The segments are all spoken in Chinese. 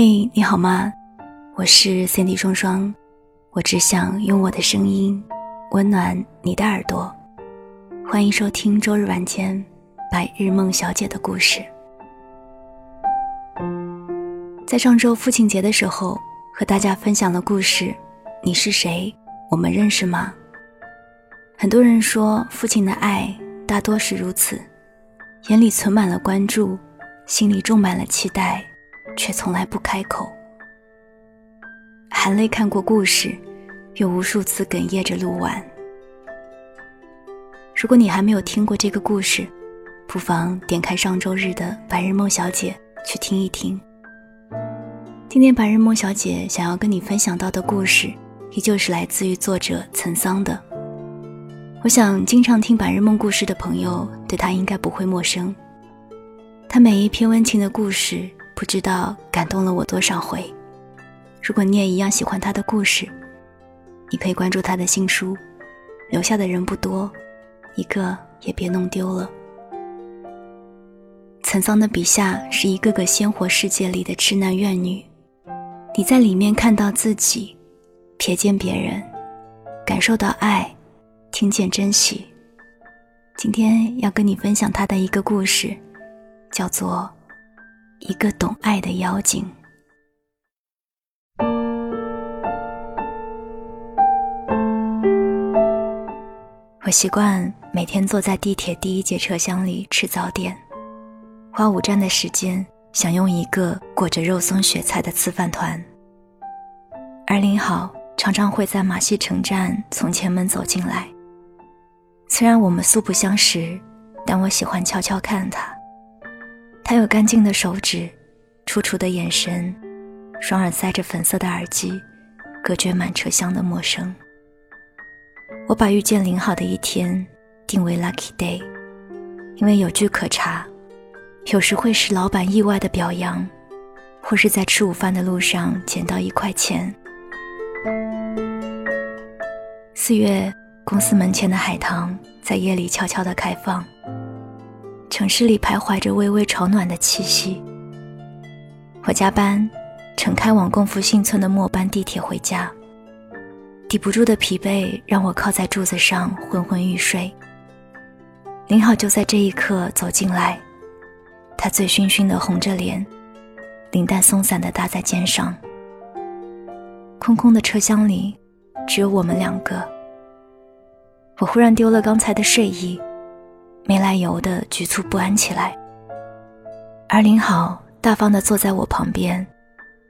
嘿，你好吗？我是 Cindy 双双，我只想用我的声音温暖你的耳朵。欢迎收听周日晚间白日梦小姐的故事。在上周父亲节的时候，和大家分享了故事。你是谁？我们认识吗？很多人说，父亲的爱大多是如此，眼里存满了关注，心里种满了期待。却从来不开口，含泪看过故事，又无数次哽咽着录完。如果你还没有听过这个故事，不妨点开上周日的《白日梦小姐》去听一听。今天白日梦小姐想要跟你分享到的故事，依旧是来自于作者岑桑的。我想，经常听白日梦故事的朋友，对他应该不会陌生。他每一篇温情的故事。不知道感动了我多少回。如果你也一样喜欢他的故事，你可以关注他的新书。留下的人不多，一个也别弄丢了。岑桑的笔下是一个个鲜活世界里的痴男怨女，你在里面看到自己，瞥见别人，感受到爱，听见珍惜。今天要跟你分享他的一个故事，叫做。一个懂爱的妖精。我习惯每天坐在地铁第一节车厢里吃早点，花五站的时间享用一个裹着肉松雪菜的刺饭团。而林好常常会在马戏城站从前门走进来。虽然我们素不相识，但我喜欢悄悄看他。他有干净的手指，楚楚的眼神，双耳塞着粉色的耳机，隔绝满车厢的陌生。我把遇见林好的一天定为 lucky day，因为有据可查，有时会是老板意外的表扬，或是在吃午饭的路上捡到一块钱。四月，公司门前的海棠在夜里悄悄地开放。城市里徘徊着微微潮暖的气息。我加班，乘开往共福新村的末班地铁回家。抵不住的疲惫让我靠在柱子上昏昏欲睡。林好就在这一刻走进来，他醉醺醺的红着脸，领带松散的搭在肩上。空空的车厢里，只有我们两个。我忽然丢了刚才的睡意。没来由的局促不安起来，而林好大方的坐在我旁边，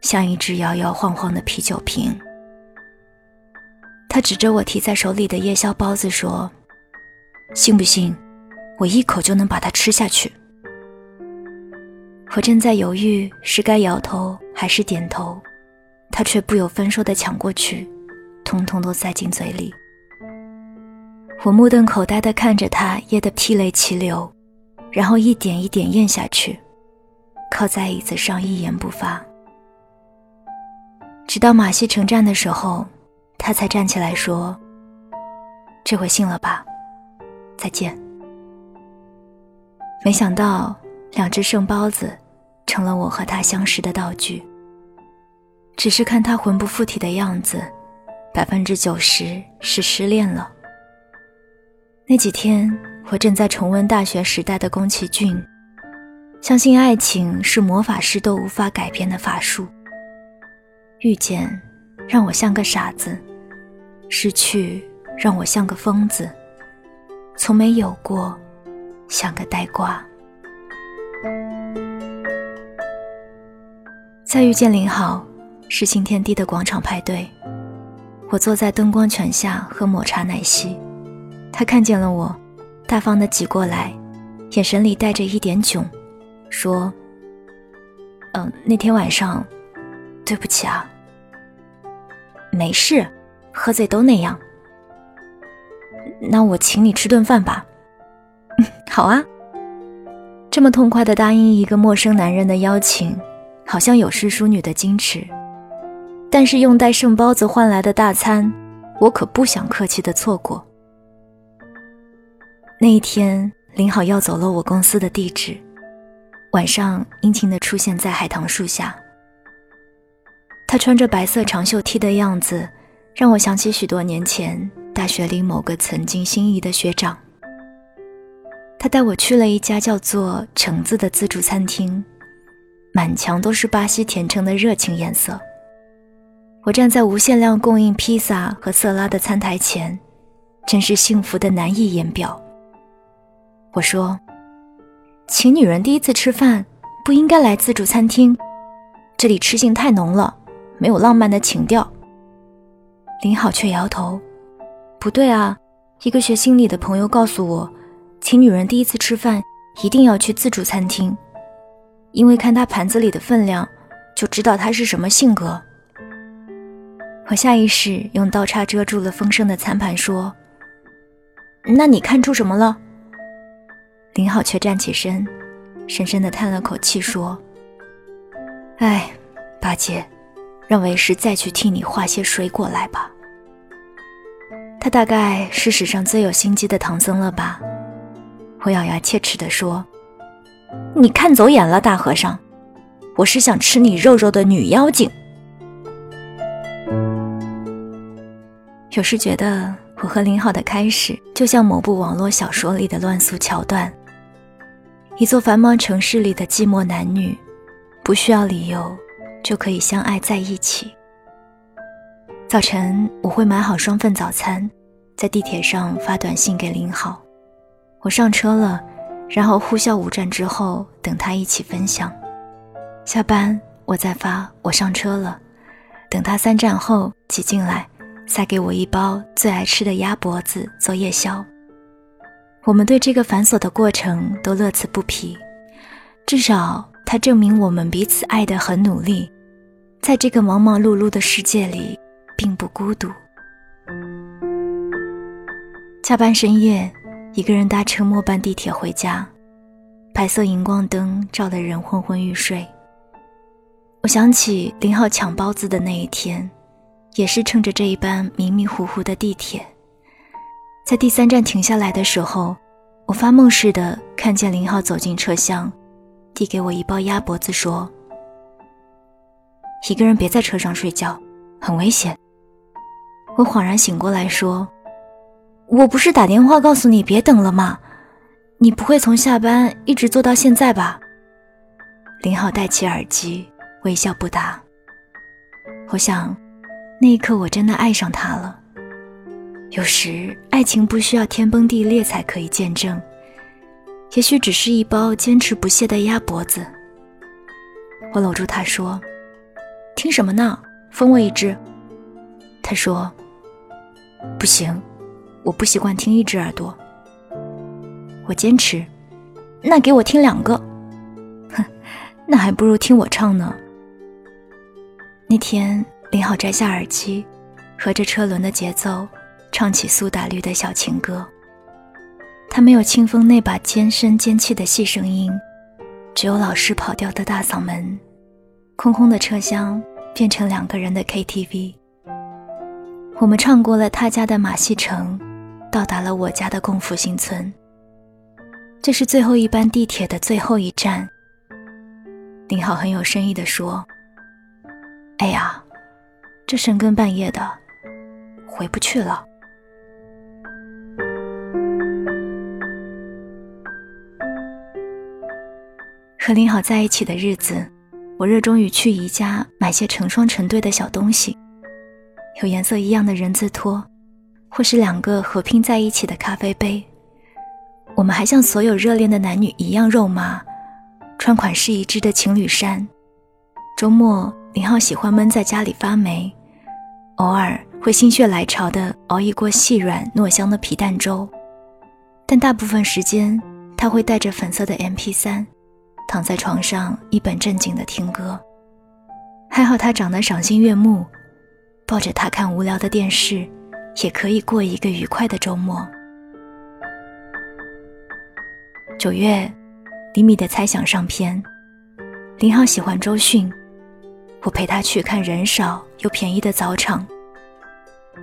像一只摇摇晃晃的啤酒瓶。他指着我提在手里的夜宵包子说：“信不信，我一口就能把它吃下去？”我正在犹豫是该摇头还是点头，他却不由分说的抢过去，通通都塞进嘴里。我目瞪口呆地看着他噎得涕泪齐流，然后一点一点咽下去，靠在椅子上一言不发。直到马戏城站的时候，他才站起来说：“这回信了吧，再见。”没想到，两只剩包子成了我和他相识的道具。只是看他魂不附体的样子，百分之九十是失恋了。那几天，我正在重温大学时代的宫崎骏，相信爱情是魔法师都无法改变的法术。遇见，让我像个傻子；失去，让我像个疯子。从没有过，像个呆瓜。再遇见林好，是新天地的广场派对，我坐在灯光泉下喝抹茶奶昔。他看见了我，大方的挤过来，眼神里带着一点囧，说：“嗯，那天晚上，对不起啊。没事，喝醉都那样。那我请你吃顿饭吧。好啊。这么痛快的答应一个陌生男人的邀请，好像有失淑女的矜持。但是用带剩包子换来的大餐，我可不想客气的错过。”那一天，林好要走了我公司的地址，晚上殷勤地出现在海棠树下，他穿着白色长袖 T 的样子，让我想起许多年前大学里某个曾经心仪的学长。他带我去了一家叫做“橙子”的自助餐厅，满墙都是巴西甜橙的热情颜色。我站在无限量供应披萨和色拉的餐台前，真是幸福的难以言表。我说：“请女人第一次吃饭不应该来自助餐厅，这里吃性太浓了，没有浪漫的情调。”林好却摇头：“不对啊，一个学心理的朋友告诉我。”请女人第一次吃饭一定要去自助餐厅，因为看她盘子里的分量，就知道她是什么性格。我下意识用刀叉遮住了丰盛的餐盘，说：“那你看出什么了？”林好却站起身，深深的叹了口气，说：“哎，八戒，让为师再去替你画些水果来吧。”他大概是史上最有心机的唐僧了吧。我咬牙切齿地说：“你看走眼了，大和尚，我是想吃你肉肉的女妖精。”有时觉得我和林浩的开始，就像某部网络小说里的乱俗桥段。一座繁忙城市里的寂寞男女，不需要理由，就可以相爱在一起。早晨我会买好双份早餐，在地铁上发短信给林好。我上车了，然后呼啸五站之后等他一起分享。下班我再发我上车了，等他三站后挤进来，塞给我一包最爱吃的鸭脖子做夜宵。我们对这个繁琐的过程都乐此不疲，至少它证明我们彼此爱得很努力，在这个忙忙碌碌的世界里并不孤独。下班深夜。一个人搭乘末班地铁回家，白色荧光灯照得人昏昏欲睡。我想起林浩抢包子的那一天，也是乘着这一班迷迷糊糊的地铁，在第三站停下来的时候，我发梦似的看见林浩走进车厢，递给我一包鸭脖子，说：“一个人别在车上睡觉，很危险。”我恍然醒过来，说。我不是打电话告诉你别等了吗？你不会从下班一直坐到现在吧？林浩戴起耳机，微笑不答。我想，那一刻我真的爱上他了。有时爱情不需要天崩地裂才可以见证，也许只是一包坚持不懈的鸭脖子。我搂住他说：“听什么呢？分我一只。”他说：“不行。”我不习惯听一只耳朵，我坚持。那给我听两个，哼，那还不如听我唱呢。那天，林好摘下耳机，合着车轮的节奏，唱起苏打绿的小情歌。他没有清风那把尖声尖气的细声音，只有老师跑调的大嗓门。空空的车厢变成两个人的 KTV。我们唱过了他家的马戏城。到达了我家的共福新村。这是最后一班地铁的最后一站。林浩很有深意地说：“哎呀，这深更半夜的，回不去了。”和林好在一起的日子，我热衷于去宜家买些成双成对的小东西，有颜色一样的人字拖。或是两个合拼在一起的咖啡杯，我们还像所有热恋的男女一样肉麻，穿款式一致的情侣衫。周末，林浩喜欢闷在家里发霉，偶尔会心血来潮的熬一锅细软糯香的皮蛋粥，但大部分时间他会带着粉色的 MP3，躺在床上一本正经的听歌。还好他长得赏心悦目，抱着他看无聊的电视。也可以过一个愉快的周末。九月，李米的猜想上篇，林浩喜欢周迅，我陪他去看人少又便宜的早场。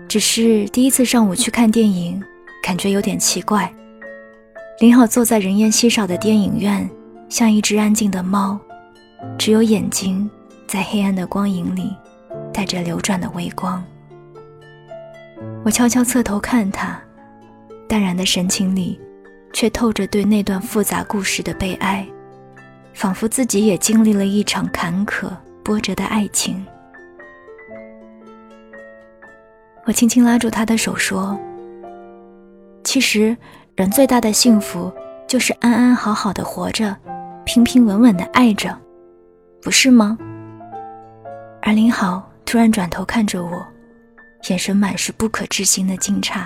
只是第一次上午去看电影，感觉有点奇怪。林浩坐在人烟稀少的电影院，像一只安静的猫，只有眼睛在黑暗的光影里带着流转的微光。我悄悄侧头看他，淡然的神情里，却透着对那段复杂故事的悲哀，仿佛自己也经历了一场坎坷波折的爱情。我轻轻拉住他的手说：“其实，人最大的幸福，就是安安好好的活着，平平稳稳的爱着，不是吗？”而林好突然转头看着我，眼神满是不可置信的惊诧。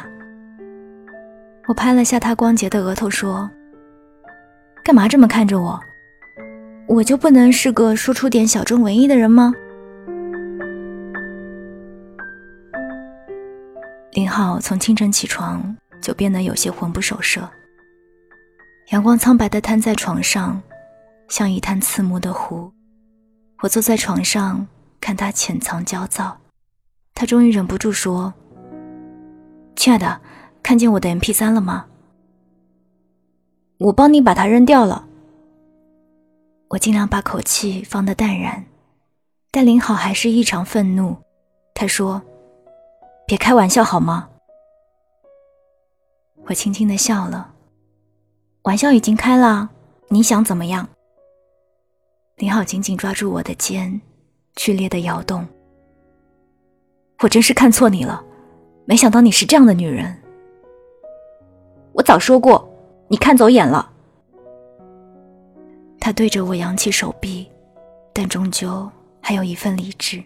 我拍了下他光洁的额头说：“干嘛这么看着我？我就不能是个说出点小众文艺的人吗？”林浩从清晨起床就变得有些魂不守舍。阳光苍白的摊在床上，像一滩刺目的湖。我坐在床上看他潜藏焦躁，他终于忍不住说：“亲爱的，看见我的 MP3 了吗？我帮你把它扔掉了。”我尽量把口气放得淡然，但林好还是异常愤怒。他说。别开玩笑好吗？我轻轻的笑了，玩笑已经开了，你想怎么样？林浩紧紧抓住我的肩，剧烈的摇动。我真是看错你了，没想到你是这样的女人。我早说过，你看走眼了。他对着我扬起手臂，但终究还有一份理智。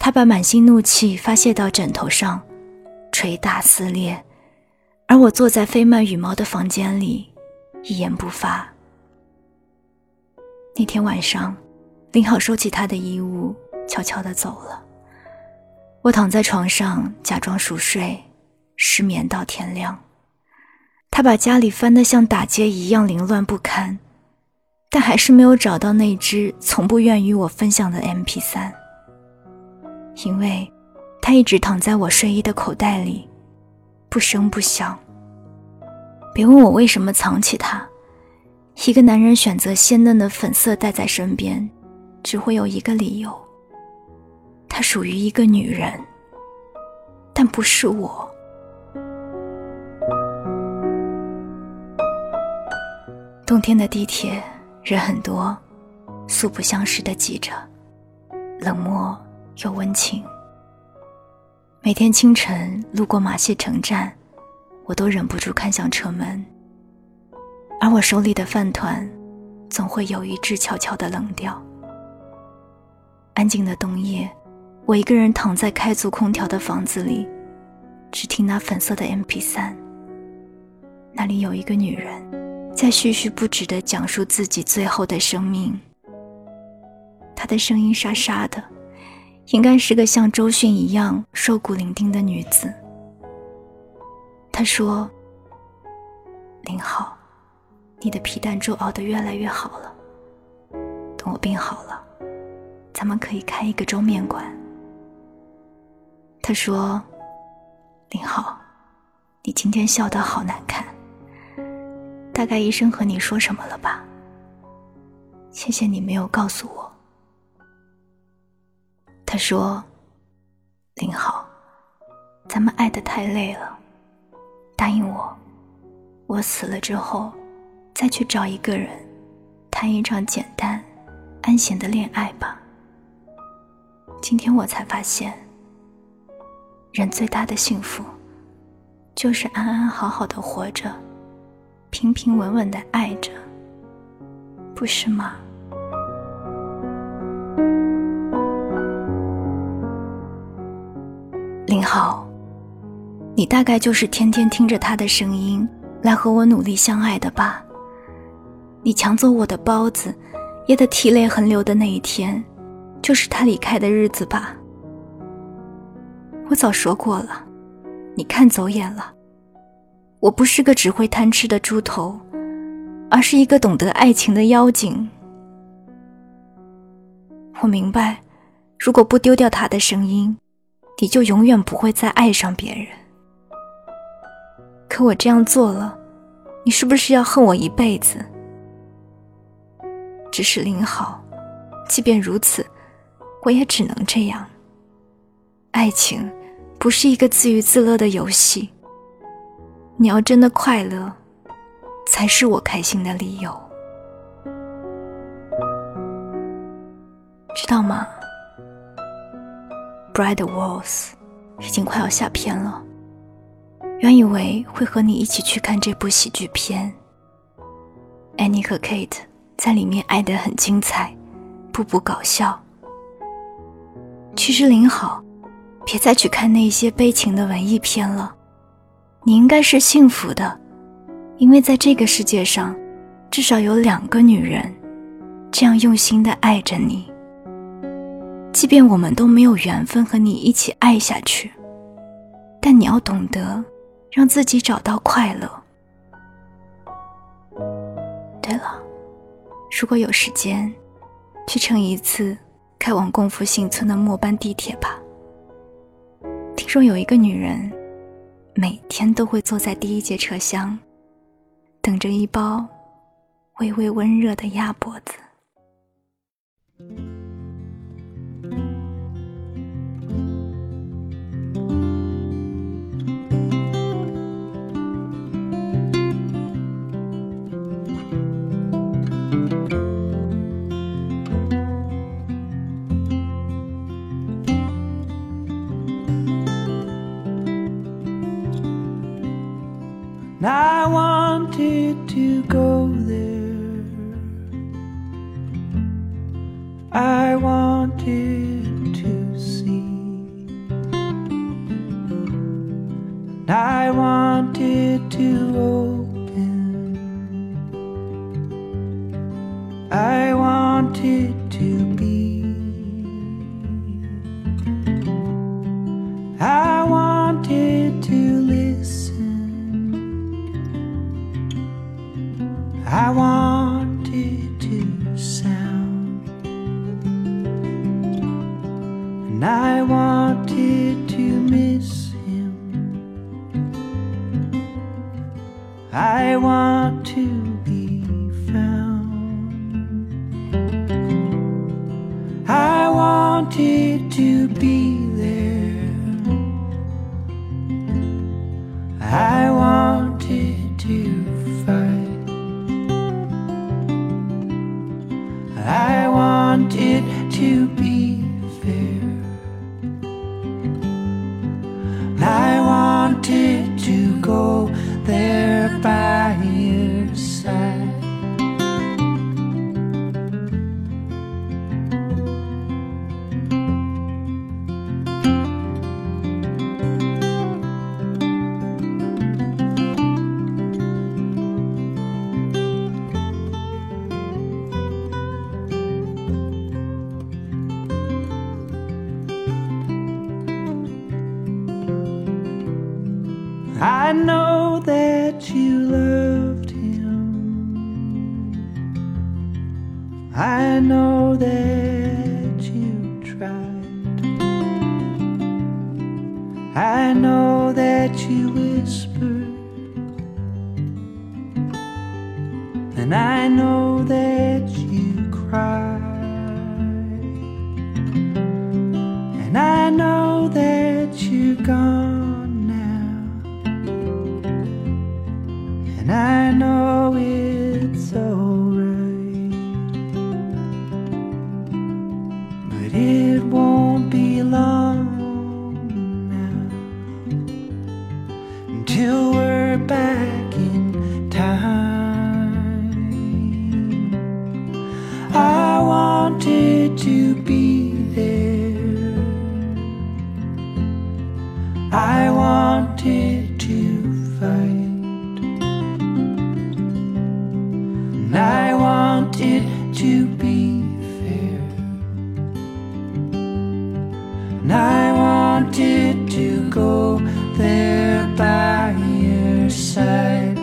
他把满心怒气发泄到枕头上，捶打撕裂，而我坐在飞漫羽毛的房间里，一言不发。那天晚上，林好收起他的衣物，悄悄地走了。我躺在床上假装熟睡，失眠到天亮。他把家里翻得像打劫一样凌乱不堪，但还是没有找到那只从不愿与我分享的 MP3。因为，他一直躺在我睡衣的口袋里，不声不响。别问我为什么藏起它。一个男人选择鲜嫩的粉色带在身边，只会有一个理由：他属于一个女人，但不是我。冬天的地铁人很多，素不相识的挤着，冷漠。又温情。每天清晨路过马戏城站，我都忍不住看向车门。而我手里的饭团，总会有一只悄悄的冷掉。安静的冬夜，我一个人躺在开足空调的房子里，只听那粉色的 MP3。那里有一个女人，在絮絮不止地讲述自己最后的生命。她的声音沙沙的。应该是个像周迅一样瘦骨伶仃的女子。她说：“林好，你的皮蛋粥熬得越来越好了。等我病好了，咱们可以开一个粥面馆。”他说：“林浩，你今天笑得好难看，大概医生和你说什么了吧？谢谢你没有告诉我。”他说：“林浩，咱们爱的太累了，答应我，我死了之后，再去找一个人，谈一场简单、安闲的恋爱吧。今天我才发现，人最大的幸福，就是安安好好的活着，平平稳稳的爱着，不是吗？”林浩，你大概就是天天听着他的声音来和我努力相爱的吧？你抢走我的包子，噎得涕泪横流的那一天，就是他离开的日子吧？我早说过了，你看走眼了。我不是个只会贪吃的猪头，而是一个懂得爱情的妖精。我明白，如果不丢掉他的声音。你就永远不会再爱上别人。可我这样做了，你是不是要恨我一辈子？只是林好，即便如此，我也只能这样，爱情不是一个自娱自乐的游戏。你要真的快乐，才是我开心的理由。知道吗？Bright Walls 已经快要下片了。原以为会和你一起去看这部喜剧片。Annie 和 Kate 在里面爱得很精彩，步步搞笑。其实林好，别再去看那些悲情的文艺片了。你应该是幸福的，因为在这个世界上，至少有两个女人，这样用心的爱着你。即便我们都没有缘分和你一起爱下去，但你要懂得，让自己找到快乐。对了，如果有时间，去乘一次开往共福新村的末班地铁吧。听说有一个女人。每天都会坐在第一节车厢，等着一包微微温热的鸭脖子。I want it to be fair. I know that you loved him. I know that you tried. I know that you whispered. And I know it won't be long now until we're back in time. I wanted to side.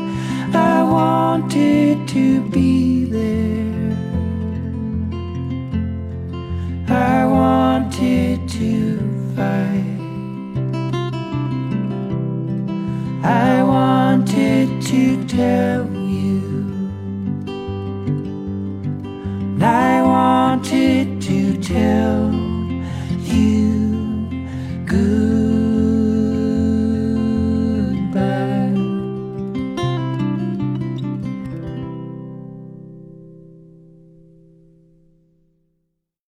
I wanted to be there. I wanted to fight. I wanted to tell you. I wanted